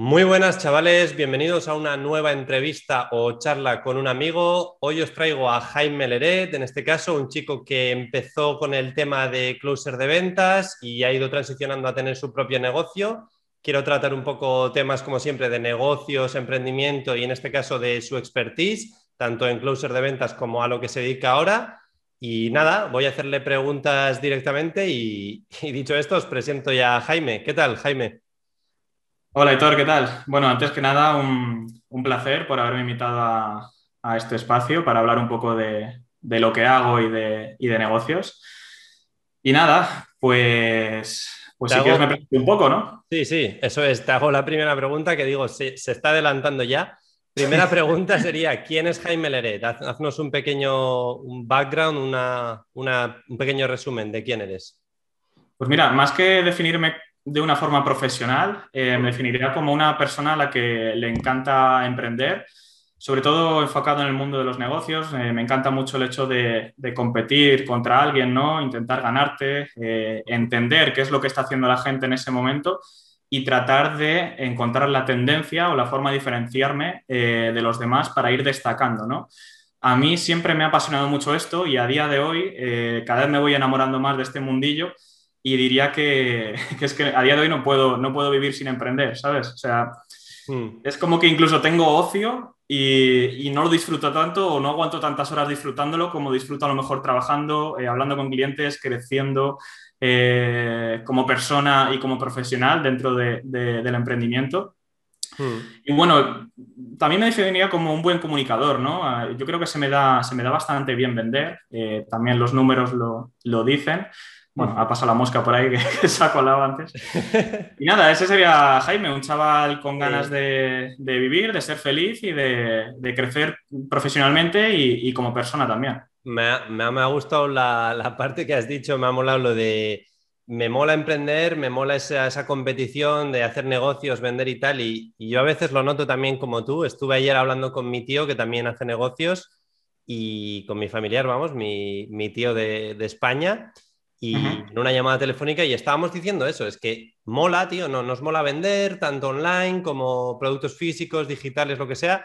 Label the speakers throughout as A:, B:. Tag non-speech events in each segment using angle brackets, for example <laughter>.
A: Muy buenas chavales, bienvenidos a una nueva entrevista o charla con un amigo. Hoy os traigo a Jaime Leret, en este caso un chico que empezó con el tema de closer de ventas y ha ido transicionando a tener su propio negocio. Quiero tratar un poco temas como siempre de negocios, emprendimiento y en este caso de su expertise, tanto en closer de ventas como a lo que se dedica ahora. Y nada, voy a hacerle preguntas directamente y, <laughs> dicho esto os presento ya a Jaime. ¿Qué tal, Jaime?
B: Hola, Hitor, ¿qué tal? Bueno, antes que nada, un, placer por haberme invitado a, este espacio para hablar un poco de, lo que hago y de, negocios. Y nada, pues, pues si quieres me presento un poco, ¿no?
A: Sí, sí, eso es. Te hago la primera pregunta que digo, se, se está adelantando ya. Primera <laughs> pregunta sería, ¿quién es Jaime Leret? Haznos un pequeño un background, una, un pequeño resumen de quién eres.
B: Pues mira, más que definirme de una forma profesional, eh, me definiría como una persona a la que le encanta emprender, sobre todo enfocado en el mundo de los negocios. Eh, me encanta mucho el hecho de, competir contra alguien, ¿no? intentar ganarte, eh, entender qué es lo que está haciendo la gente en ese momento y tratar de encontrar la tendencia o la forma de diferenciarme de los demás para ir destacando. ¿no? A mí siempre me ha apasionado mucho esto y a día de hoy cada vez me voy enamorando más de este mundillo y diría <laughs> que, es que a día de hoy no puedo, no puedo vivir sin emprender, ¿sabes? O sea, hmm. es como que incluso tengo ocio y, no lo disfruto tanto o no aguanto tantas horas disfrutándolo como disfruto a lo mejor trabajando, eh, hablando con clientes, creciendo eh, como persona y como profesional dentro del emprendimiento. Hmm. Y bueno, también me definiría como un buen comunicador, ¿no? Ah, yo creo que se me da, se me da bastante bien vender, eh, también los números lo, lo dicen. Bueno, ha pasado la mosca por ahí que, <laughs> se ha colado antes. <laughs> Y nada, ese sería Jaime, un chaval con ganas de, vivir, de ser feliz y de, crecer profesionalmente y, como persona también.
A: Me ha, gustado la, parte que has dicho, me ha molado lo de me mola emprender, me mola esa, competición de hacer negocios, vender y tal. Y, yo a veces lo noto también como tú. Estuve ayer hablando con mi tío que también hace negocios y con mi familiar, vamos, mi, tío de, de España y en una llamada telefónica y estábamos diciendo eso, es que mola, tío, no, nos mola vender tanto online como productos físicos, digitales, lo que sea.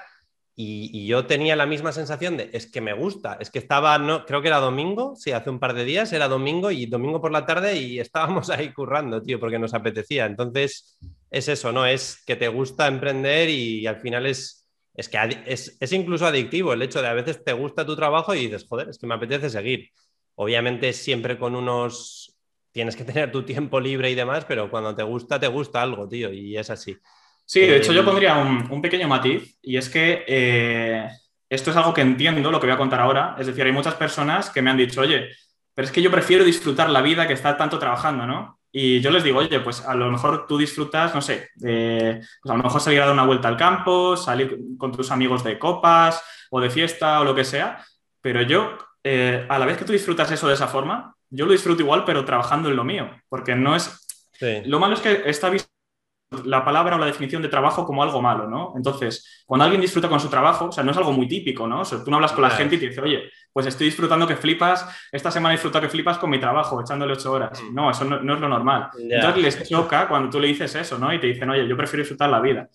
A: Y, yo tenía la misma sensación de, es que me gusta, es que estaba, no, creo que era domingo, sí, hace un par de días, era domingo y domingo por la tarde y <laughs> estábamos ahí currando, tío, porque nos apetecía. Entonces, es eso, ¿no? Es que te gusta emprender y, al final es, es que es, es incluso adictivo el hecho de a veces te gusta tu trabajo y dices, joder, es que me apetece seguir. Obviamente siempre con unos... Tienes que <laughs> tener tu tiempo libre y demás, pero cuando te gusta, te gusta algo, tío, y es así.
B: Sí, de hecho yo eh, pondría un, pequeño matiz y es que eh, esto es algo que entiendo, lo que voy a contar ahora. Es decir, hay muchas personas que me han dicho, oye, pero es que yo prefiero disfrutar la vida que estar tanto trabajando, ¿no? Y yo les digo, oye, pues a lo mejor tú disfrutas, no sé, pues a lo mejor salir a dar una vuelta al campo, salir con tus amigos de copas o de fiesta o lo que sea, pero yo eh, a la vez que tú disfrutas eso de esa forma, yo lo disfruto igual, pero trabajando en lo mío, porque no es... Lo malo es que está visto la palabra o la definición de trabajo como algo malo, ¿no? Entonces, cuando alguien disfruta con su trabajo, o sea, no es algo muy típico, ¿no? O sea, tú no hablas con la gente y te dices, oye, pues estoy disfrutando que flipas, esta semana he disfrutado que flipas con mi trabajo, echándole ocho horas. Mm. No, eso no, es lo normal. Entonces les choca cuando tú le dices eso, ¿no? Y te dicen, oye, yo prefiero disfrutar la vida.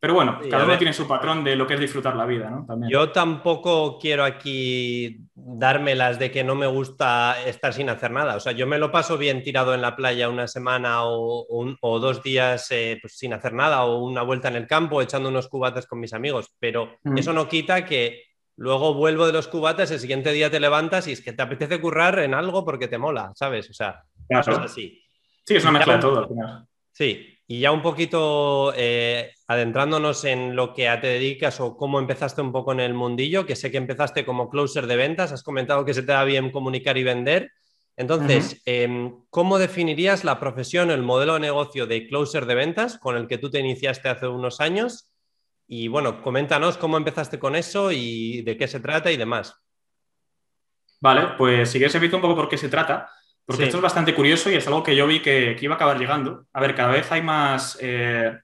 B: Pero bueno, cada uno tiene su patrón de lo que es disfrutar la vida, ¿no?
A: Yo tampoco quiero aquí dármelas de que no me gusta estar sin hacer nada. O sea, yo me lo paso bien tirado en la playa una semana o, dos días eh, pues, sin hacer nada o una vuelta en el campo echando unos cubatas con mis amigos. Pero mm. eso no quita que luego vuelvo de los cubatas, el siguiente día te levantas y es que te apetece currar en algo porque te mola, ¿sabes? O sea, es así.
B: Sí, es una mezcla de todo al final.
A: Sí, y ya un poquito eh, adentrándonos en lo que te dedicas o cómo empezaste un poco en el mundillo, que sé que empezaste como closer de ventas, has comentado que se te da bien comunicar y vender. Entonces, em, ¿cómo definirías la profesión, el modelo de negocio de closer de ventas con el que tú te iniciaste hace unos años? Y bueno, coméntanos cómo empezaste con eso y de qué se trata y demás.
B: Vale, pues si quieres explico un poco por qué se trata. Porque esto es bastante curioso y es algo que yo vi que, iba a acabar llegando. A ver, cada vez hay más, eh,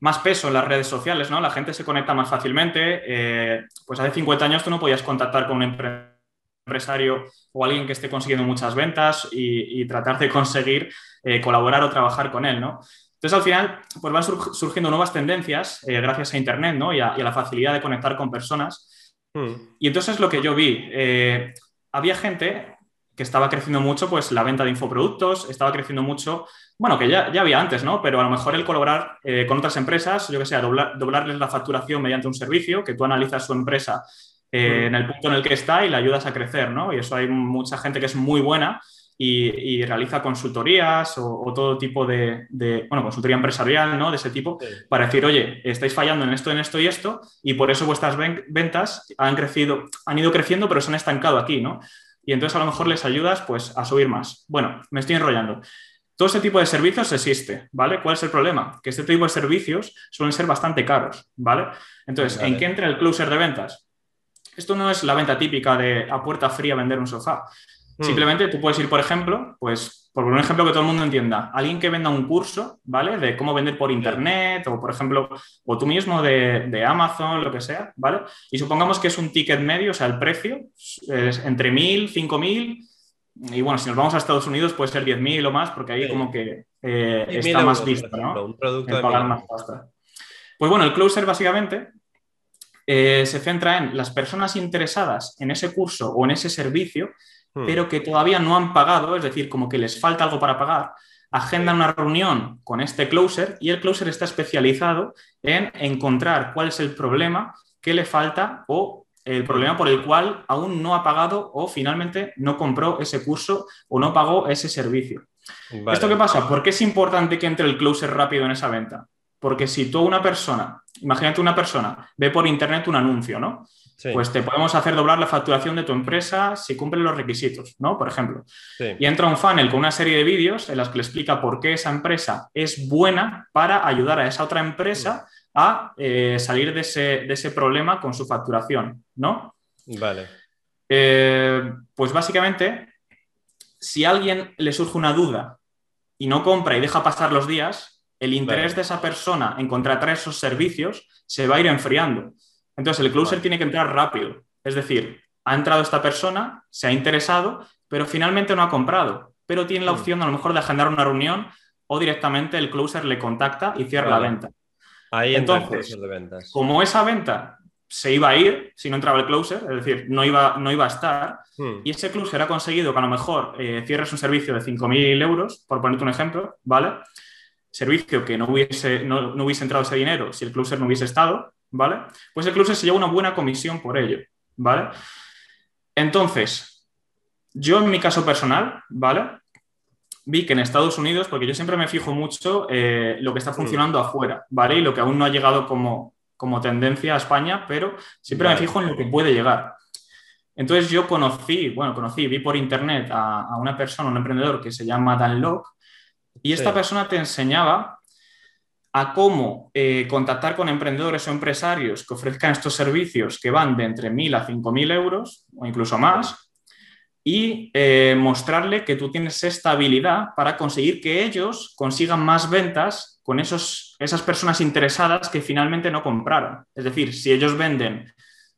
B: más peso en las redes sociales, ¿no? La gente se conecta más fácilmente. Eh, pues hace 50 años tú no podías contactar con un empresario o alguien que esté consiguiendo muchas ventas y, tratar de conseguir eh, colaborar o trabajar con él, ¿no? Entonces, al final, pues van surgiendo nuevas tendencias gracias a Internet ¿no? y, a, la facilidad de conectar con personas. Hmm. Y entonces lo que yo vi, había gente que estaba creciendo mucho, pues la venta de infoproductos, estaba creciendo mucho, bueno, que ya, ya había antes, ¿no? Pero a lo mejor el colaborar eh, con otras empresas, yo que sé, doblarles la facturación mediante un servicio, que tú analizas su empresa hmm. en el punto en el que está y la ayudas a crecer, ¿no? Y eso hay mucha gente que es muy buena y, realiza consultorías o, todo tipo de, bueno, consultoría empresarial, ¿no? De ese tipo, para decir, oye, estáis fallando en esto, en esto y esto, y por eso vuestras ventas han crecido, han ido creciendo, pero se han estancado aquí, ¿no? Y entonces a lo mejor les ayudas, pues, a subir más. Bueno, me estoy enrollando. Todo este tipo de servicios existe, ¿vale? ¿Cuál es el problema? Que este tipo de servicios suelen ser bastante caros, ¿vale? Entonces, ¿en qué entra el closer de ventas? Esto no es la venta típica de a puerta fría vender un sofá. Hmm. Simplemente tú puedes ir, por ejemplo, pues por un ejemplo que todo el mundo entienda, alguien que venda un curso, ¿vale? De cómo vender por internet o, por ejemplo, o tú mismo de, Amazon, lo que sea, ¿vale? Y supongamos que es un ticket medio, o sea, el precio es entre 1.000, 5.000 y bueno, si nos vamos a Estados Unidos puede ser 10.000 o más porque ahí como que eh, está más visto, ¿no?
A: Un producto de más
B: Pues bueno, el closer básicamente eh, se centra en las personas interesadas en ese curso o en ese servicio Hmm. pero que todavía no han pagado, es decir, como que les falta algo para pagar, agendan una reunión con este closer y el closer está especializado en encontrar cuál es el problema que le falta o el problema por el cual aún no ha pagado o finalmente no compró ese curso o no pagó ese servicio. ¿Esto qué pasa? ¿Por qué es importante que entre el closer rápido en esa venta? Porque si tú una persona, imagínate una persona, ve por internet un anuncio, ¿no? Pues te podemos hacer doblar la facturación de tu empresa si cumple los requisitos, ¿no? Por ejemplo. Y entra un funnel con una serie de vídeos en las que le explica por qué esa empresa es buena para ayudar a esa otra empresa a eh, salir de ese, problema con su facturación, ¿no?
A: Vale.
B: Eh, pues básicamente, si a alguien le surge una duda y no compra y deja pasar los días, el interés de esa persona en contratar esos servicios se va a ir enfriando. Entonces, el closer tiene que entrar rápido. Es decir, ha entrado esta persona, se ha interesado, pero finalmente no ha comprado. Pero tiene la mm. opción a lo mejor de agendar una reunión o directamente el closer le contacta y cierra la venta.
A: Ahí entonces, de ventas.
B: como esa venta se iba a ir si no entraba el closer, es decir, no iba, no iba a estar, mm. y ese closer ha conseguido que a lo mejor eh, cierres un servicio de 5.000 euros, por ponerte un ejemplo, ¿vale? Servicio que no hubiese, no, no hubiese entrado ese dinero si el closer no hubiese estado, ¿vale? Pues el closer se lleva una buena comisión por ello, ¿vale? Entonces, yo en mi caso personal, ¿vale? Vi que en Estados Unidos, porque yo siempre me fijo mucho eh, lo que está funcionando afuera, ¿vale? Y lo que aún no ha llegado como, como tendencia a España, pero siempre me fijo en lo que puede llegar. Entonces yo conocí, bueno, conocí, vi por internet a, una persona, un emprendedor que se llama Dan Locke, y esta persona te enseñaba a cómo eh, contactar con emprendedores o empresarios que ofrezcan estos servicios que van de entre 1.000 a 5.000 euros o incluso más y eh, mostrarle que tú tienes esta habilidad para conseguir que ellos consigan más ventas con esos, esas personas interesadas que finalmente no compraron. Es decir, si ellos venden,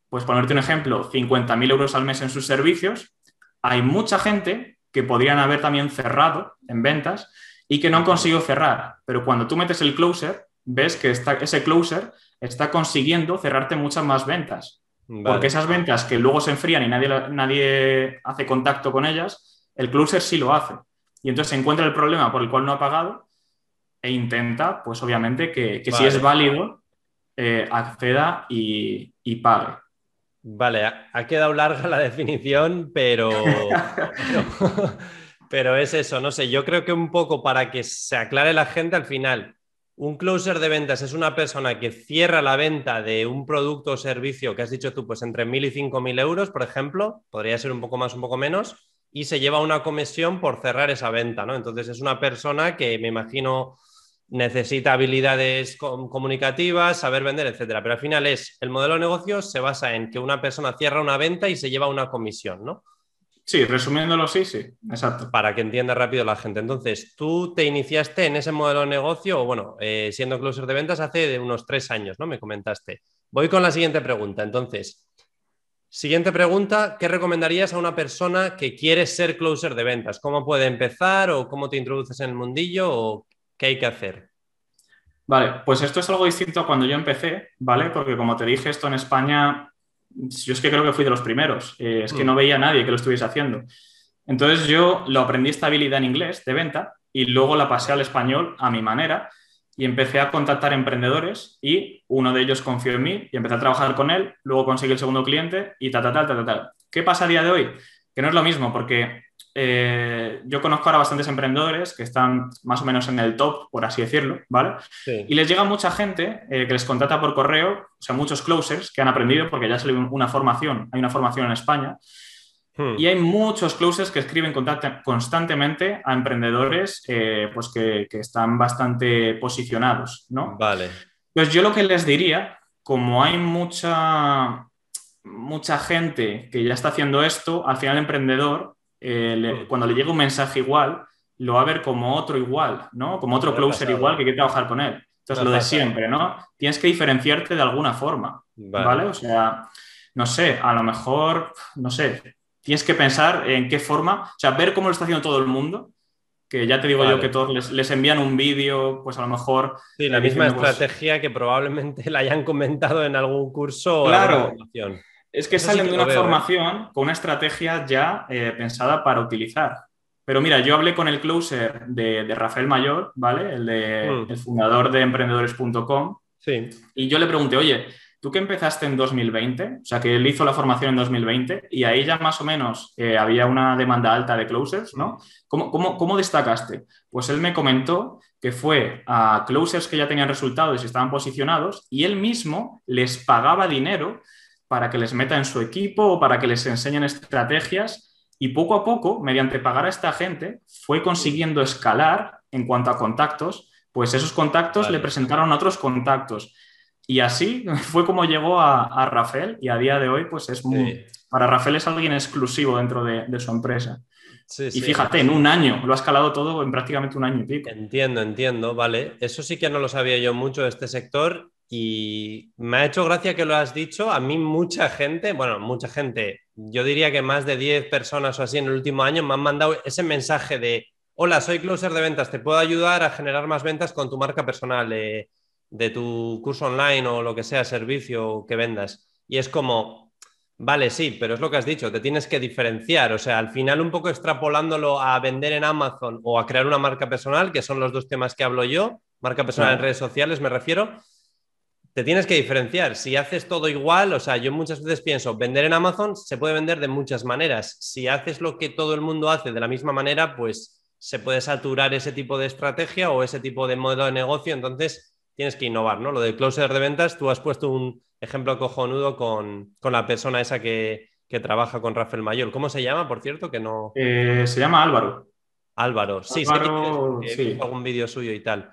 B: pues ponerte un ejemplo, 50.000 euros al mes en sus servicios, hay mucha gente que podrían haber también cerrado en ventas y que no han conseguido cerrar. Pero cuando tú metes el closer, ves que ese closer está consiguiendo cerrarte muchas más ventas. Porque esas ventas que luego se enfrían y nadie, nadie hace contacto con ellas, el closer sí lo hace. Y entonces se encuentra el problema por el cual no ha pagado e intenta, pues obviamente, que, si es válido, eh, acceda y, y pague.
A: Vale, ha quedado larga la definición, pero, <laughs> <laughs> Pero es eso, no sé, yo creo que un poco para que se aclare la gente al final, un closer de ventas es una persona que cierra la venta de un producto o servicio que has dicho tú, pues entre 1.000 y 5.000 euros, por ejemplo, podría ser un poco más, un poco menos, y se lleva una comisión por cerrar esa venta, ¿no? Entonces es una persona que me imagino necesita habilidades comunicativas, saber vender, etcétera. Pero al final es, el modelo de negocio se basa en que una persona cierra una venta y se lleva una comisión, ¿no?
B: Sí, resumiéndolo, sí, sí, exacto.
A: Para que entienda rápido la gente. Entonces, tú te iniciaste en ese modelo de negocio, o bueno, eh, siendo closer de ventas hace unos tres años, ¿no? Me comentaste. Voy con la siguiente pregunta. Entonces, siguiente pregunta, ¿qué recomendarías a una persona que quiere ser closer de ventas? ¿Cómo puede empezar o cómo te introduces en el mundillo o qué hay que hacer?
B: Vale, pues esto es algo distinto a cuando yo empecé, ¿vale? Porque como te dije, esto en España, yo es que creo que fui de los primeros, eh, es que no mm. veía a nadie que lo estuviese haciendo. Entonces yo lo aprendí esta habilidad en inglés de venta y luego la pasé al español a mi manera y empecé a contactar emprendedores y uno de ellos confió en mí y empecé a trabajar con él, luego conseguí el segundo cliente y tal, tal, tal, tal, tal. ¿Qué pasa a día de hoy? Que no es lo mismo porque eh, yo conozco ahora bastantes emprendedores que están más o menos en el top, por así decirlo, ¿vale? Y les llega mucha gente eh, que les contrata por correo, o sea, muchos closers que han aprendido, porque ya salió una formación, hay una formación en España, hmm. y hay muchos closers que escriben constantemente a emprendedores eh, pues que, que, están bastante posicionados, ¿no?
A: Vale.
B: Pues yo lo que les diría, como hay mucha, mucha gente que ya está haciendo esto, al final el emprendedor eh, cuando le llega un mensaje igual, lo va a ver como otro igual, ¿no? Como otro closer igual que quiere trabajar con él. Entonces, lo de siempre, ¿no? Tienes que diferenciarte de alguna forma, vale. O sea, no sé, a lo mejor, no sé, tienes que pensar en qué forma, o sea, ver cómo lo está haciendo todo el mundo, que ya te digo yo que todos les, envían un vídeo, pues a lo mejor...
A: Sí, la misma pues estrategia que probablemente <laughs> la hayan comentado en algún curso.
B: Claro. O es que salen de una ¿eh? formación con una estrategia ya eh, pensada para utilizar. Pero mira, yo hablé con el closer de, Rafael Mayor, ¿vale? El, de, mm. el fundador de emprendedores.com.
A: Sí.
B: Y yo le pregunté, oye, tú que empezaste en 2020, o sea, que él hizo la formación en 2020 y ahí ya más o menos eh, había una demanda alta de closers, ¿no? ¿Cómo, cómo, destacaste? Pues él me comentó que fue a closers que ya tenían resultados y estaban posicionados y él mismo les pagaba dinero para que les meta en su equipo o para que les enseñen estrategias. Y poco a poco, mediante pagar a esta gente, fue consiguiendo escalar en cuanto a contactos, pues esos contactos le presentaron otros contactos. Y así <laughs> fue como llegó a, Rafael y a día de hoy, pues es muy... Para Rafael es alguien exclusivo dentro de, su empresa. y fíjate, en un año, lo ha escalado todo en prácticamente un año y pico.
A: Entiendo, entiendo, vale. Eso sí que no lo sabía yo mucho de este sector y me ha hecho gracia que lo has dicho. A mí mucha gente, bueno, mucha gente, yo diría que más de 10 personas o así en el último año me han mandado ese mensaje de, hola, soy closer de ventas, te puedo ayudar a generar más ventas con tu marca personal, de tu curso online o lo que sea, servicio que vendas. Y es como, vale, sí, pero es lo que has dicho, te tienes que diferenciar. O sea, al final un poco extrapolándolo a vender en Amazon o a crear una marca personal, que son los dos temas que hablo yo, marca personal en redes sociales me refiero te tienes que diferenciar. Si haces todo igual, o sea, yo muchas veces pienso, vender en Amazon se puede vender de muchas maneras. Si haces lo que todo el mundo hace de la misma manera, pues se puede saturar ese tipo de estrategia o ese tipo de modo de negocio. Entonces, tienes que innovar, ¿no? Lo de closer de ventas, tú has puesto un ejemplo cojonudo con, con la persona esa que, trabaja con Rafael Mayor. ¿Cómo se llama, por cierto? Que no...
B: Eh, se llama Álvaro.
A: Álvaro, sí, sí. visto algún vídeo suyo y tal.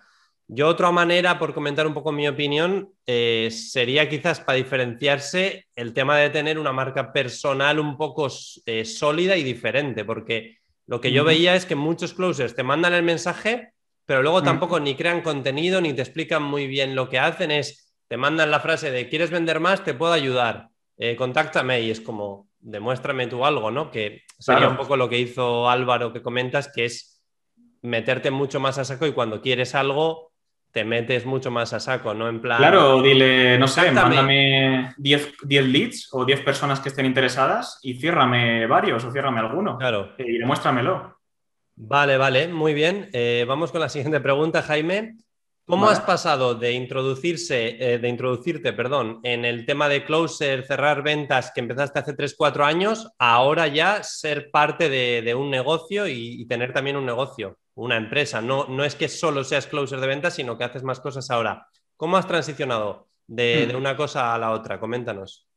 A: Yo otra manera, por comentar un poco mi opinión, eh, sería quizás para diferenciarse el tema de tener una marca personal un poco eh, sólida y diferente, porque lo que yo veía es que muchos closers te mandan el mensaje, pero luego tampoco ni crean contenido ni te explican muy bien lo que hacen, es te mandan la frase de ¿quieres vender más? Te puedo ayudar, eh, contáctame y es como demuéstrame tú algo, ¿no? Que sería un poco lo que hizo Álvaro que comentas, que es meterte mucho más a saco y cuando quieres algo te metes mucho más a saco, ¿no? En plan.
B: Claro, dile, no sé, mándame 10, leads o 10 personas que estén interesadas y ciérrame varios o ciérrame alguno.
A: Claro.
B: Y demuéstramelo.
A: Vale, vale, muy bien. Eh, vamos con la siguiente pregunta, Jaime. ¿Cómo has pasado de introducirse, eh, de introducirte, perdón, en el tema de closer, cerrar ventas que empezaste hace 3-4 años, a ahora ya ser parte de, un negocio y, tener también un negocio, una empresa? No, no es que solo seas closer de ventas, sino que haces más cosas ahora. ¿Cómo has transicionado de, hmm. una cosa a la otra? Coméntanos.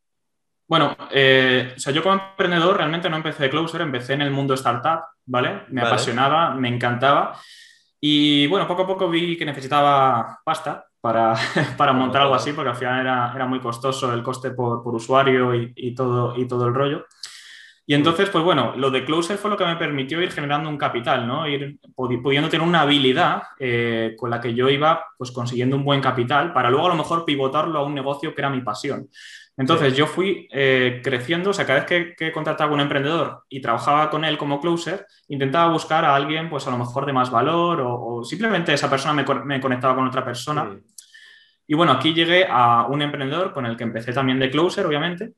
B: Bueno, eh, o sea, yo como emprendedor realmente no empecé de closer, empecé en el mundo startup, ¿vale? Me apasionaba, me encantaba. Y bueno, poco a poco vi que necesitaba pasta para, <laughs> para montar algo así, porque al final era, era muy costoso el coste por, por usuario y, y, todo, y todo el rollo. Y entonces, pues bueno, lo de Closer fue lo que me permitió ir generando un capital, ¿no? Ir pudiendo tener una habilidad eh, con la que yo iba pues consiguiendo un buen capital para luego a lo mejor pivotarlo a un negocio que era mi pasión. Entonces yo fui eh, creciendo, o sea, cada vez que, que, contrataba a un emprendedor y trabajaba con él como closer, intentaba buscar a alguien, pues a lo mejor de más valor o, simplemente esa persona me, me, conectaba con otra persona. Y bueno, aquí llegué a un emprendedor con el que empecé también de closer, obviamente,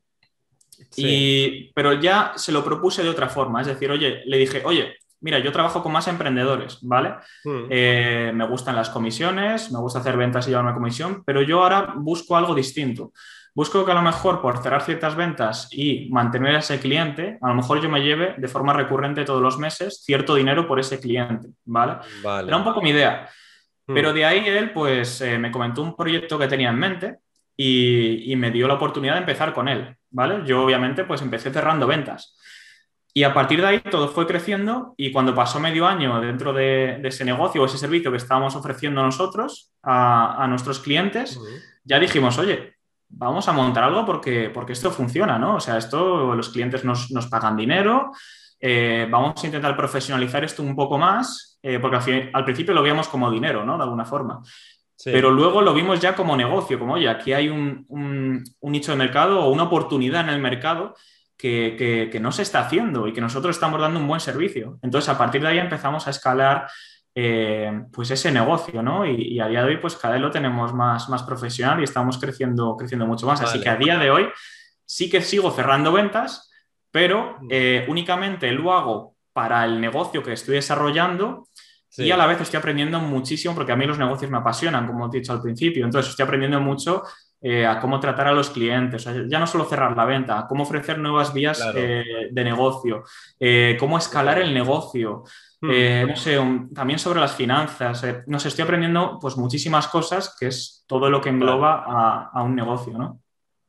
B: y, pero ya se lo propuse de otra forma, es decir, oye, le dije, oye, mira, yo trabajo con más emprendedores, ¿vale? Hmm. Eh, me gustan las comisiones, me gusta hacer ventas y llevar una comisión, pero yo ahora busco algo distinto. Busco que a lo mejor por cerrar ciertas ventas y mantener a ese cliente, a lo mejor yo me lleve de forma recurrente todos los meses cierto dinero por ese cliente, ¿vale? Era un poco mi idea. Hmm. Pero de ahí él, pues, eh, me comentó un proyecto que tenía en mente y, me dio la oportunidad de empezar con él, ¿vale? Yo obviamente pues empecé cerrando ventas. Y a partir de ahí todo fue creciendo y cuando pasó medio año dentro de, ese negocio o ese servicio que estábamos ofreciendo nosotros a, nuestros clientes, ya dijimos, oye, vamos a montar algo porque, porque esto funciona, ¿no? O sea, esto los clientes nos, pagan dinero, eh, vamos a intentar profesionalizar esto un poco más, eh, porque al, al, principio lo veíamos como dinero, ¿no? De alguna forma. Pero luego lo vimos ya como negocio, como, oye, aquí hay un, nicho de mercado o una oportunidad en el mercado que, no se está haciendo y que nosotros estamos dando un buen servicio. Entonces, a partir de ahí empezamos a escalar eh, pues ese negocio, ¿no? Y, a día de hoy, pues cada vez lo tenemos más, más profesional y estamos creciendo, creciendo mucho más. Así que a día de hoy sí que sigo cerrando ventas, pero mm. eh, únicamente lo hago para el negocio que estoy desarrollando y a la vez estoy aprendiendo muchísimo, porque a mí los negocios me apasionan, como he dicho al principio. Entonces estoy aprendiendo mucho eh, a cómo tratar a los clientes, ya no solo cerrar la venta, cómo ofrecer nuevas vías eh, de negocio, eh, cómo escalar el negocio, hmm. no sé, también sobre las finanzas. no sé, estoy aprendiendo pues muchísimas cosas, que es todo lo que engloba a, a un negocio, ¿no?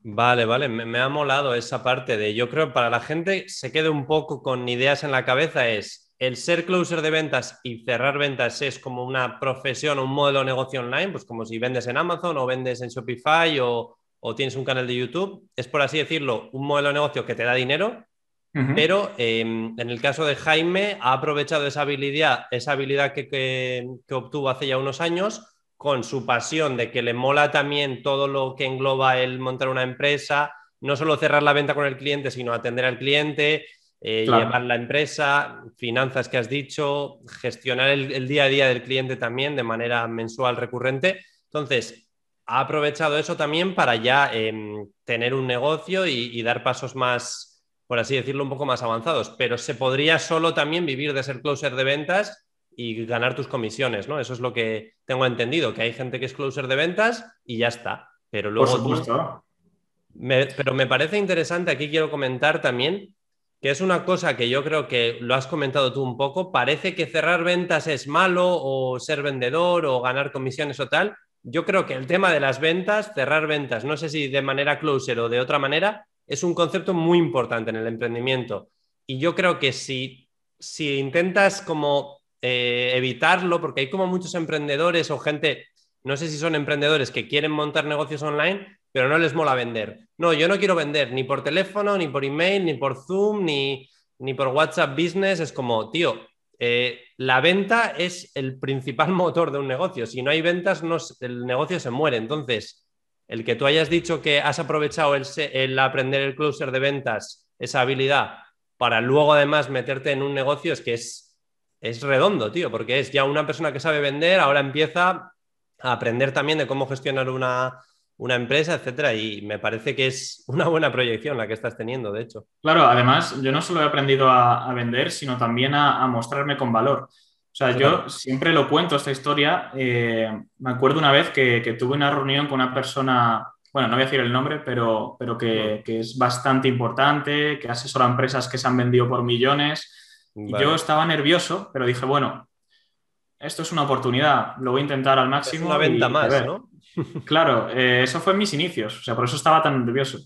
A: Vale, vale, me, me, ha molado esa parte de, yo creo, para la gente se quede un poco con ideas en la cabeza es, el ser closer de ventas y cerrar ventas es como una profesión o un modelo de negocio online, pues como si vendes en Amazon o vendes en Shopify o, tienes un canal de YouTube, es por así decirlo, un modelo de negocio que te da dinero, pero em, en el caso de Jaime ha aprovechado esa habilidad, esa habilidad que, obtuvo hace ya unos años con su pasión de que le mola también todo lo que engloba el montar una empresa, no solo cerrar la venta con el cliente, sino atender al cliente, eh, llevar la empresa, finanzas que has dicho, gestionar el, día a día del cliente también de manera mensual recurrente. Entonces, ha aprovechado eso también para ya em, tener un negocio y, dar pasos más, por así decirlo, un poco más avanzados. Pero se podría solo también vivir de ser closer de ventas y ganar tus comisiones, ¿no? Eso es lo que tengo entendido, que hay gente que es closer de ventas y ya está. Pero luego... pero me parece interesante, aquí quiero comentar también que es una cosa que yo creo que lo has comentado tú un poco, parece que cerrar ventas es malo o ser vendedor o ganar comisiones o tal. Yo creo que el tema de las ventas, cerrar ventas, no sé si de manera closer o de otra manera, es un concepto muy importante en el emprendimiento. Y yo creo que si, si intentas como eh, evitarlo, porque hay como muchos emprendedores o gente, no sé si son emprendedores que quieren montar negocios online, pero no les mola vender. No, yo no quiero vender ni por teléfono, ni por email, ni por Zoom, ni, ni por WhatsApp Business. Es como, tío, eh, la venta es el principal <laughs> motor de un negocio. Si no hay ventas, no, el negocio se muere. Entonces, el que tú hayas dicho que has aprovechado el, aprender el closer de ventas, esa habilidad, para luego además meterte en un negocio, es que es, es redondo, tío, porque es ya una persona que sabe vender, ahora empieza a aprender también de cómo gestionar una, una empresa, etcétera, y me parece que es <laughs> una buena proyección la que estás teniendo, de hecho.
B: Claro, además, yo no solo he aprendido a, vender, sino también a, mostrarme con valor. O sea, yo siempre lo cuento esta historia. Eh, me acuerdo una vez que, tuve una reunión con una persona, bueno, no voy a decir el nombre, pero, pero que, es bastante importante, que asesora empresas que se han vendido por millones. Yo estaba nervioso, pero dije, bueno, esto es una oportunidad, lo voy a intentar al máximo.
A: Es una venta más, ¿no?
B: Claro, eh, eso fue en mis inicios, o sea, por eso estaba tan nervioso.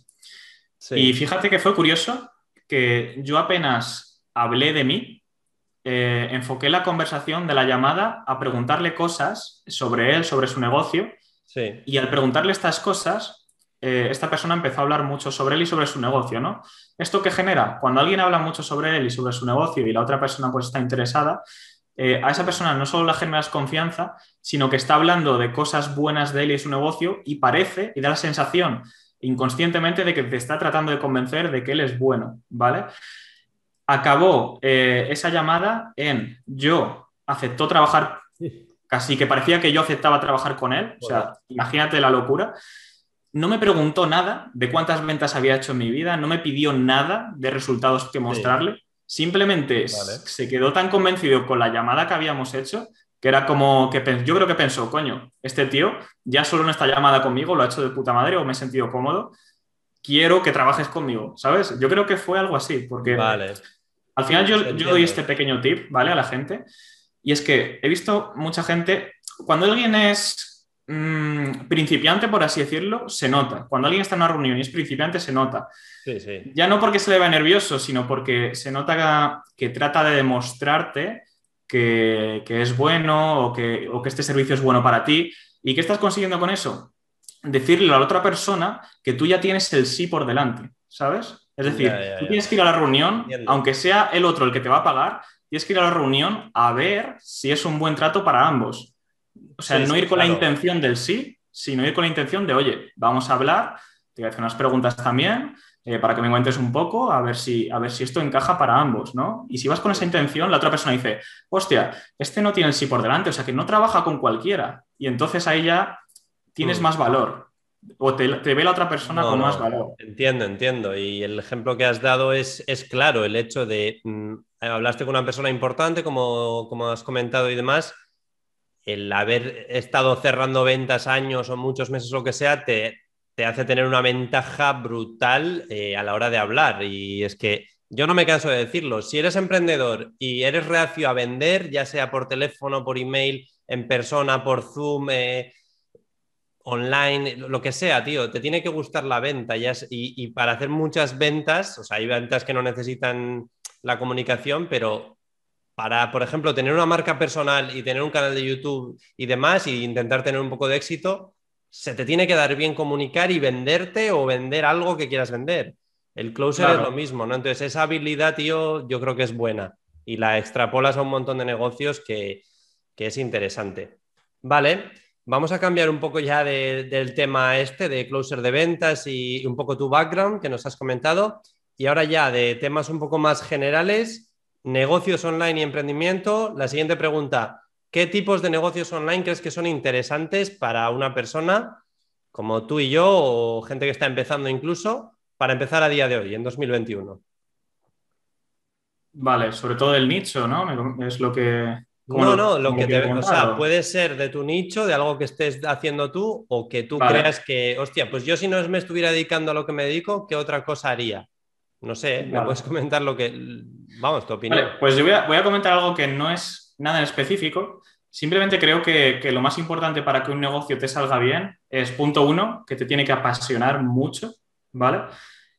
B: Y fíjate que fue curioso que yo apenas hablé de mí, eh, enfoqué la conversación de la llamada a preguntarle cosas sobre él, sobre su negocio. Y al preguntarle estas cosas, eh, esta persona empezó a hablar mucho sobre él y sobre su negocio, ¿no? ¿Esto qué genera? Cuando alguien habla mucho sobre él y sobre su negocio y la otra persona pues está interesada, eh, a esa persona no solo la generas confianza, sino que está hablando de cosas buenas de él y de su negocio y parece y da la sensación inconscientemente de que te está tratando de convencer de que él es bueno, ¿vale? Acabó eh, esa llamada en yo aceptó trabajar, casi que parecía que yo aceptaba trabajar con él, o sea, imagínate la locura. No me preguntó nada de cuántas ventas había hecho en mi vida, no me pidió nada de resultados que mostrarle, simplemente se quedó tan convencido con la llamada que habíamos hecho que era como que yo creo que pensó, coño, este tío ya solo en esta llamada conmigo lo ha hecho de puta madre o me he sentido cómodo, quiero que trabajes conmigo, ¿sabes? Yo creo que fue algo así, porque al final yo, yo doy este pequeño tip, ¿vale? A la gente, y es que he visto mucha gente, cuando alguien es mm, principiante, por así decirlo, se nota. Cuando alguien está en una reunión y es principiante, se nota. Ya no porque se le va nervioso, sino porque se nota que, trata de demostrarte que, es bueno o que, que este servicio es bueno para ti. ¿Y qué estás consiguiendo con eso? Decirle a la otra persona que tú ya tienes el sí por delante, ¿sabes? Es decir, tú tienes que ir a la reunión, aunque sea el otro el que te va a pagar, tienes que ir a la reunión a ver si es un buen trato para ambos. O sea, no ir con la intención del sí, sino ir con la intención de, oye, vamos a hablar, te voy a hacer unas preguntas también eh, para que me cuentes un poco, a ver, si, a ver si esto encaja para ambos, ¿no? Y si vas con esa intención, la otra persona dice, hostia, este no tiene el sí por delante, o sea, que no trabaja con cualquiera. Y entonces ahí ya tienes mm. más valor o te, ve la otra persona con más valor.
A: Entiendo, entiendo. Y el ejemplo que has dado es, es claro, el hecho de, mm, hablaste con una persona importante, como, como has comentado y demás, el haber estado cerrando ventas años o muchos meses, lo que sea, te, te hace tener una ventaja brutal eh, a la hora de hablar. Y es que yo no me canso de decirlo, si eres emprendedor y eres reacio a vender, ya sea por teléfono, por email, en persona, por Zoom, eh, online, lo que sea, tío, te tiene que gustar la venta y, y, para hacer muchas ventas, o sea, hay ventas que no necesitan la comunicación, pero para, por ejemplo, tener una marca personal y tener un canal de YouTube y demás y intentar tener un poco de éxito, se te tiene que dar bien comunicar y venderte o vender algo que quieras vender. El closer es lo mismo, ¿no? Entonces, esa habilidad, tío, yo creo que es buena y la extrapolas a un montón de negocios que, que es interesante. Vale, Vamos a cambiar un poco ya del tema este de closer de ventas y un poco tu background que nos has comentado. Y ahora ya de temas un poco más generales, negocios online y emprendimiento. La siguiente pregunta, ¿qué tipos de negocios online crees que son interesantes para una persona como tú y yo o gente que está empezando incluso para empezar a día de hoy, en 2021?
B: Vale, sobre todo el nicho, ¿no? Es lo que,
A: no, no, lo que, te, o sea, puede ser de tu nicho, de algo que estés haciendo tú, o que tú creas que, hostia, pues yo si no me estuviera dedicando a lo que me dedico, ¿qué otra cosa haría? No sé, me puedes comentar lo que, vamos, tu opinión.
B: pues yo voy a, comentar algo que no es nada en específico. Simplemente creo que, lo más importante para que un negocio te salga bien es, punto uno, que te tiene que apasionar mucho, ¿vale?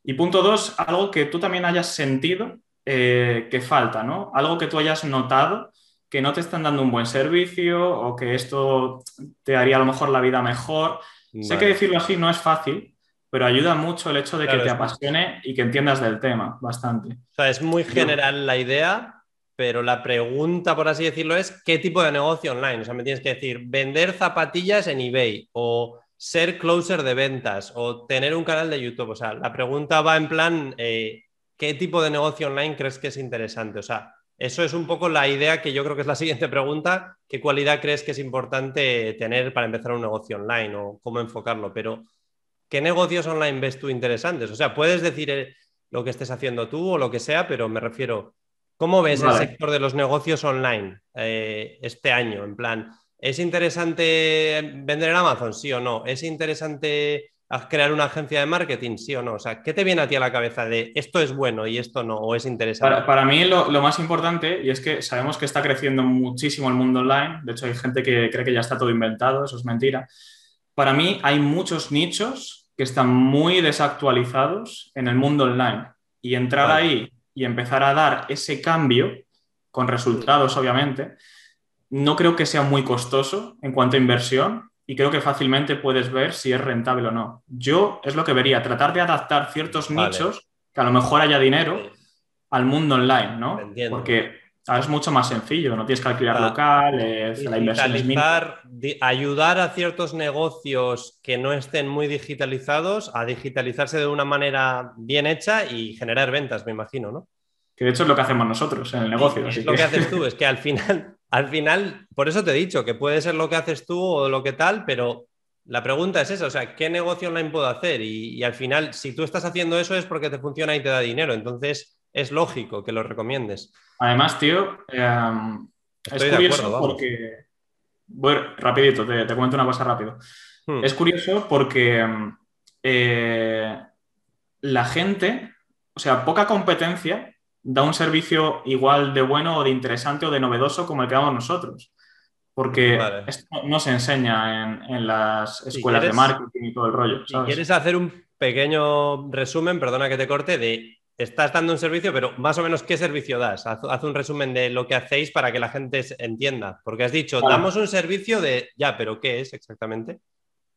B: Y punto dos, algo que tú también hayas sentido eh, que falta, ¿no? Algo que tú hayas notado que no te están dando un buen servicio o que esto te haría a lo mejor la vida mejor. Sé que decirlo así no es fácil, pero ayuda mucho el hecho de que te apasione y que entiendas del tema bastante.
A: O sea, es muy general la idea, pero la pregunta, por así decirlo, es ¿qué tipo de negocio online? O sea, me tienes que decir, vender zapatillas en eBay o ser closer de ventas o tener un canal de YouTube. O sea, la pregunta va en plan, eh, ¿qué tipo de negocio online crees que es interesante? O sea, eso es un poco la idea que yo creo que es la <laughs> siguiente pregunta. ¿Qué cualidad crees que es importante tener para empezar un negocio online o cómo enfocarlo? Pero, ¿qué negocios online ves tú interesantes? O sea, puedes decir eh, lo que estés haciendo tú o lo que sea, pero me refiero, ¿cómo ves el sector de los negocios online eh, este año? En plan, ¿es interesante vender en Amazon? Sí o no. ¿Es interesante crear una agencia de marketing, sí o no? O sea, ¿qué te viene a ti a la cabeza de esto es bueno y esto no, o es interesante?
B: Para, mí lo, más importante, y es que sabemos que está creciendo muchísimo el mundo online, de hecho hay gente que cree que ya está todo inventado, eso es mentira. Para mí hay muchos nichos que están muy desactualizados en el mundo online. Y entrar ahí y empezar a dar ese cambio, con resultados obviamente, no creo que sea muy costoso en cuanto a inversión y creo que fácilmente puedes ver si es rentable o no. Yo es lo que vería, tratar de adaptar ciertos nichos, que a lo mejor haya dinero, al mundo online, ¿no? Porque es mucho más sencillo, no tienes que alquilar local, la inversión es
A: Ayudar a ciertos negocios que no estén muy digitalizados a digitalizarse de una manera bien hecha y generar ventas, me imagino, ¿no?
B: Que de hecho es lo que hacemos nosotros en el negocio.
A: Es lo que... haces tú, <laughs> es que al final, al final, por eso te he dicho que puede ser lo que haces tú o lo que tal, pero la pregunta es esa, o sea, ¿qué negocio online puedo hacer? Y, y al final, si tú estás haciendo eso es porque te funciona y te da dinero, entonces es lógico que lo recomiendes.
B: Además, tío, em, es curioso porque... Voy rapidito, te, te, comento una cosa rápido. Hmm. Es curioso porque eh, la gente, o sea, poca competencia da un servicio igual de bueno o de interesante o de novedoso como el que damos nosotros. Porque esto no se enseña en, las escuelas de marketing y todo el rollo.
A: Si quieres hacer un pequeño resumen, perdona que te corte, de estás dando un servicio, pero más o menos qué servicio das. Haz, un resumen de lo que hacéis para que la gente entienda. Porque has dicho, damos un servicio de, ya, pero ¿qué es exactamente?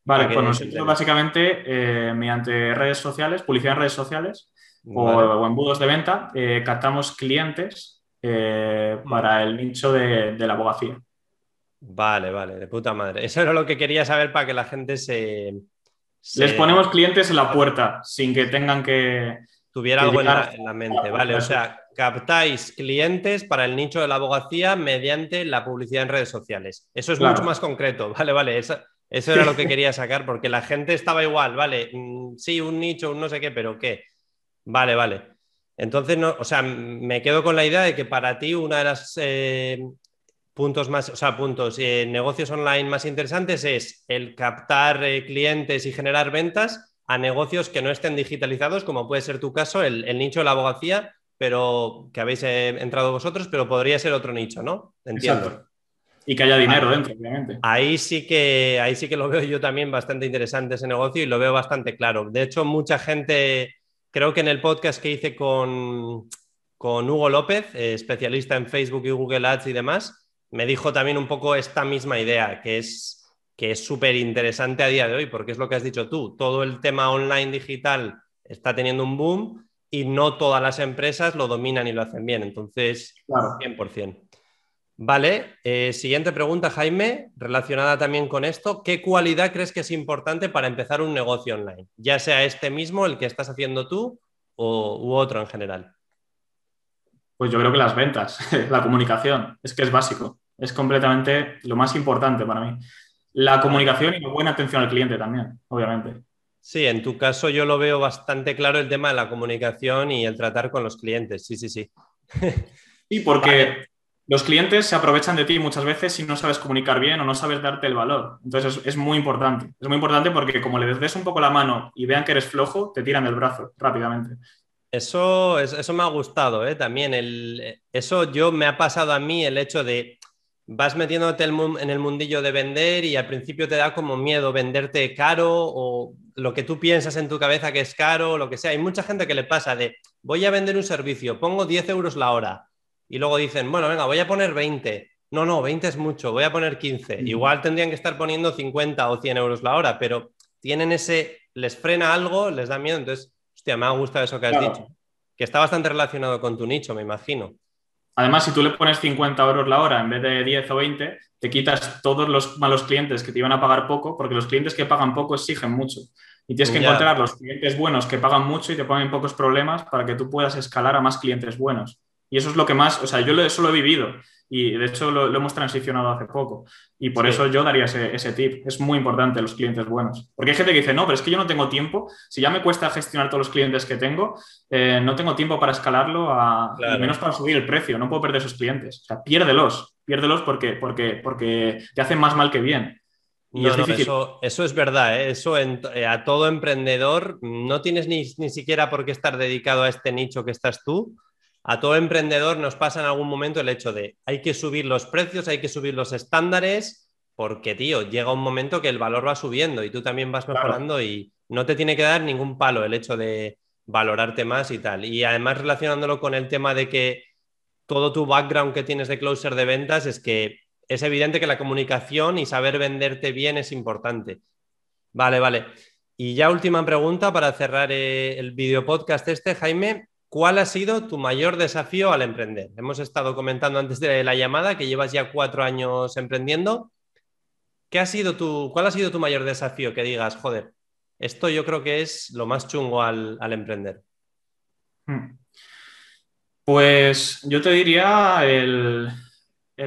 B: Vale, pues nosotros básicamente eh, mediante redes sociales, publicidad en redes sociales o, embudos de venta, eh, captamos clientes eh, mm. para el nicho de, la abogacía.
A: Vale, vale, de puta madre. Eso era lo que quería saber para que la gente se...
B: Les ponemos clientes en la puerta sin que tengan que
A: tuviera algo en la, mente, ¿vale? O sea, captáis clientes para el nicho de la abogacía mediante la publicidad en redes sociales. Eso es mucho más concreto, <laughs> ¿vale? Vale, eso, era lo que quería sacar, porque la gente estaba igual, ¿vale? Mm, sí, un nicho, un no sé qué, pero ¿qué? Vale, vale. Entonces, no, o sea, me quedo con la idea de que para ti una de las eh, puntos más, o sea, puntos, eh, negocios online más interesantes es el captar eh, clientes y generar ventas a negocios que no estén digitalizados, como puede ser tu caso, el, nicho de la abogacía, pero que habéis eh, entrado vosotros, pero podría ser otro nicho, ¿no? Entiendo.
B: Y que haya dinero dentro, obviamente.
A: Ahí sí, que, ahí sí que lo veo yo también bastante interesante ese negocio y lo veo bastante claro. De hecho, mucha gente, creo que en el podcast que hice con, con Hugo López, eh, especialista en Facebook y Google Ads y demás, me dijo también un poco esta misma idea, que es que es súper interesante a día de hoy, porque es lo que has dicho tú, todo el tema online digital está teniendo un boom y no todas las empresas lo dominan y lo hacen bien, entonces, claro. 100%. Vale, eh, siguiente pregunta, Jaime, relacionada también con esto. ¿Qué cualidad crees que es importante para empezar un negocio online? Ya sea este mismo, el que estás haciendo tú, o, u otro en general.
B: Pues yo creo que las ventas, <laughs> la comunicación, es que es básico, es completamente lo más importante para mí. La comunicación y la buena atención al cliente también, obviamente.
A: Sí, en tu caso yo lo veo bastante claro el tema de la comunicación y el tratar con los clientes. Sí, sí, sí. <laughs>
B: Sí, porque los clientes se aprovechan de ti muchas veces si no sabes comunicar bien o no sabes darte el valor. Entonces es, muy importante. Es muy importante porque como le des un poco la mano y vean que eres flojo, te tiran del brazo rápidamente.
A: Eso, eso me ha gustado, ¿eh? También eso yo me ha pasado a mí el hecho de vas metiéndote en el mundillo de vender y al principio te da como miedo venderte caro o lo que tú piensas en tu cabeza que es caro o lo que sea. Hay mucha gente que le pasa de voy a vender un servicio, pongo 10 euros la hora y luego dicen, bueno, venga, voy a poner 20. No, no, 20 es mucho, voy a poner 15. Igual tendrían que estar poniendo 50 o 100 euros la hora, pero tienen ese, les frena algo, les da miedo. Entonces, hostia, me ha gustado eso que has dicho, que está bastante relacionado con tu nicho, me imagino.
B: Además, si tú le pones 50 euros la hora en vez de 10 o 20, te quitas todos los malos clientes que te iban a pagar poco, porque los clientes que pagan poco exigen mucho. Y tienes que encontrar los clientes buenos que pagan mucho y te ponen pocos problemas para que tú puedas escalar a más clientes buenos. Y eso es lo que más, o sea, yo eso lo he vivido y de hecho lo, hemos transicionado hace poco. Y por eso yo daría ese, tip. Es muy importante los clientes buenos. Porque hay gente que dice, no, pero es que yo no tengo tiempo. Si ya me cuesta gestionar todos los clientes que tengo, eh, no tengo tiempo para escalarlo, a, menos para subir el precio. No puedo perder esos clientes. O sea, piérdelos. Piérdelos porque, porque, porque te hacen más mal que bien.
A: Y es eso, eso, es verdad, ¿eh? eso eh, a todo emprendedor no tienes ni, ni siquiera por qué estar dedicado a este nicho que estás tú, a todo emprendedor nos pasa en algún momento el hecho de hay que subir los precios, hay que subir los estándares, porque, tío, llega un momento que el valor va subiendo y tú también vas mejorando y no te tiene que dar ningún palo el hecho de valorarte más y tal. Y además relacionándolo con el tema de que todo tu background que tienes de closer de ventas es que es evidente que la comunicación y saber venderte bien es importante. Vale, vale. Y ya última pregunta para cerrar eh, el video podcast este, Jaime. ¿Cuál ha sido tu mayor desafío al emprender? Hemos estado comentando antes de la llamada que llevas ya cuatro años emprendiendo. ¿Qué ha sido tu, ¿Cuál ha sido tu mayor desafío? Que digas, joder, esto yo creo que es lo más chungo al, emprender.
B: Hmm. Pues yo te diría el,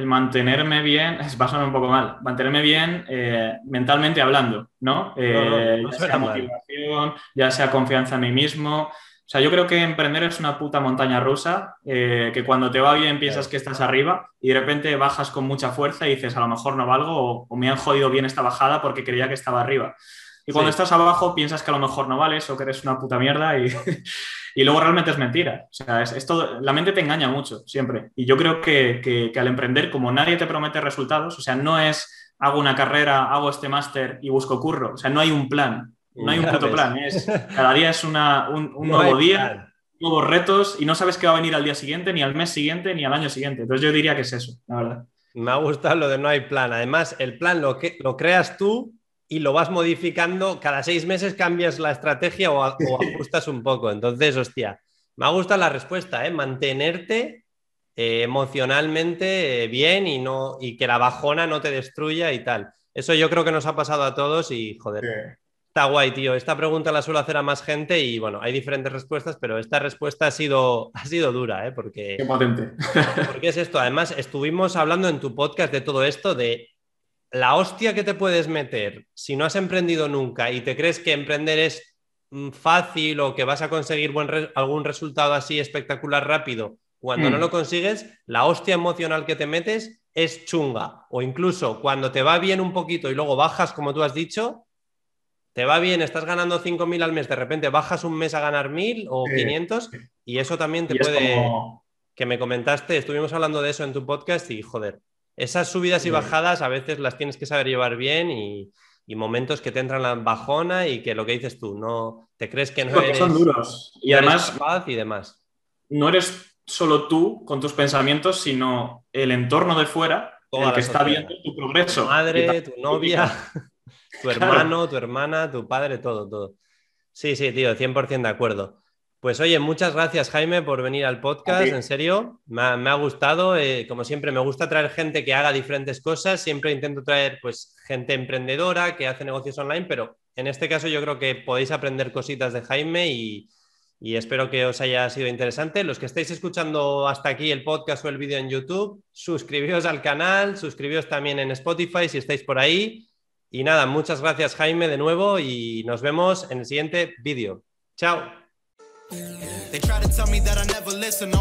B: mantenerme bien, <laughs> a sonar un poco mal, mantenerme bien eh, mentalmente hablando, ¿no? Eh, ya sea motivación, ya sea confianza en mí mismo. O sea, yo creo que emprender es una puta montaña rusa, eh, que cuando te va bien piensas que estás arriba y de repente bajas con mucha fuerza y dices, a lo mejor no valgo o, o me han jodido bien esta bajada porque creía que estaba arriba. Y cuando estás abajo piensas que a lo mejor no vales o que eres una puta mierda y, <laughs> y luego realmente es mentira. O sea, es, la mente te engaña mucho siempre. Y yo creo que, que, al emprender, como nadie te promete resultados, o sea, no es hago una carrera, hago este máster y busco curro. O sea, no hay un plan. No hay un puto plan. Es, cada día es una, un, nuevo día, nuevos retos y no sabes qué va a venir al día siguiente, ni al mes siguiente, ni al año siguiente. Entonces yo diría que es eso, la verdad.
A: Me ha gustado lo de no hay plan. Además, el plan lo, que, lo creas tú y lo vas modificando, cada seis meses cambias la estrategia o, ajustas un poco. Entonces, hostia, me ha gustado la respuesta, ¿eh? mantenerte eh, emocionalmente eh, bien y, no, y que la bajona no te destruya y tal. Eso yo creo que nos ha pasado a todos y joder. Está guay, tío. Esta pregunta la suelo hacer a más gente y bueno, hay diferentes respuestas, pero esta respuesta ha sido, <laughs> ha sido dura, ¿eh? Porque,
B: Qué potente. <laughs>
A: porque es esto. Además, estuvimos hablando en tu podcast de todo esto, de la hostia que te puedes meter si no has emprendido nunca y te crees que emprender es mm, fácil o que vas a conseguir algún resultado así espectacular rápido, cuando no mm. lo consigues, la hostia emocional que te metes es chunga. O incluso cuando te va bien un poquito y luego bajas, como tú has dicho, te va bien, estás ganando 5.000 al mes, de repente bajas un mes a ganar 1.000 o 500 y eso también te puede... Que me comentaste, estuvimos hablando de eso en tu podcast y joder, esas subidas y bajadas a veces las tienes que saber llevar bien y, momentos que te entran la bajona y que lo que dices tú, no te crees que no eres.
B: Son duros. Y además.
A: y demás.
B: No eres solo tú con tus pensamientos, sino el entorno de fuera, el que está viendo tu progreso.
A: Tu madre, tu novia, tu hermano, tu hermana, tu padre, todo, todo. Sí, sí, tío, 100% de acuerdo. Pues oye, muchas gracias Jaime por venir al podcast, en serio, me ha, gustado, eh, como siempre me gusta traer gente que haga diferentes cosas, siempre intento traer pues gente emprendedora que hace negocios online, pero en este caso yo creo que podéis aprender cositas de Jaime y, y espero que os haya sido interesante. Los que estáis escuchando hasta aquí el podcast o el vídeo en YouTube, suscribíos al canal, suscribíos también en Spotify si estáis por ahí. Y nada, muchas gracias Jaime de nuevo y nos vemos en el siguiente vídeo. Chao. They try to tell me that I never listen.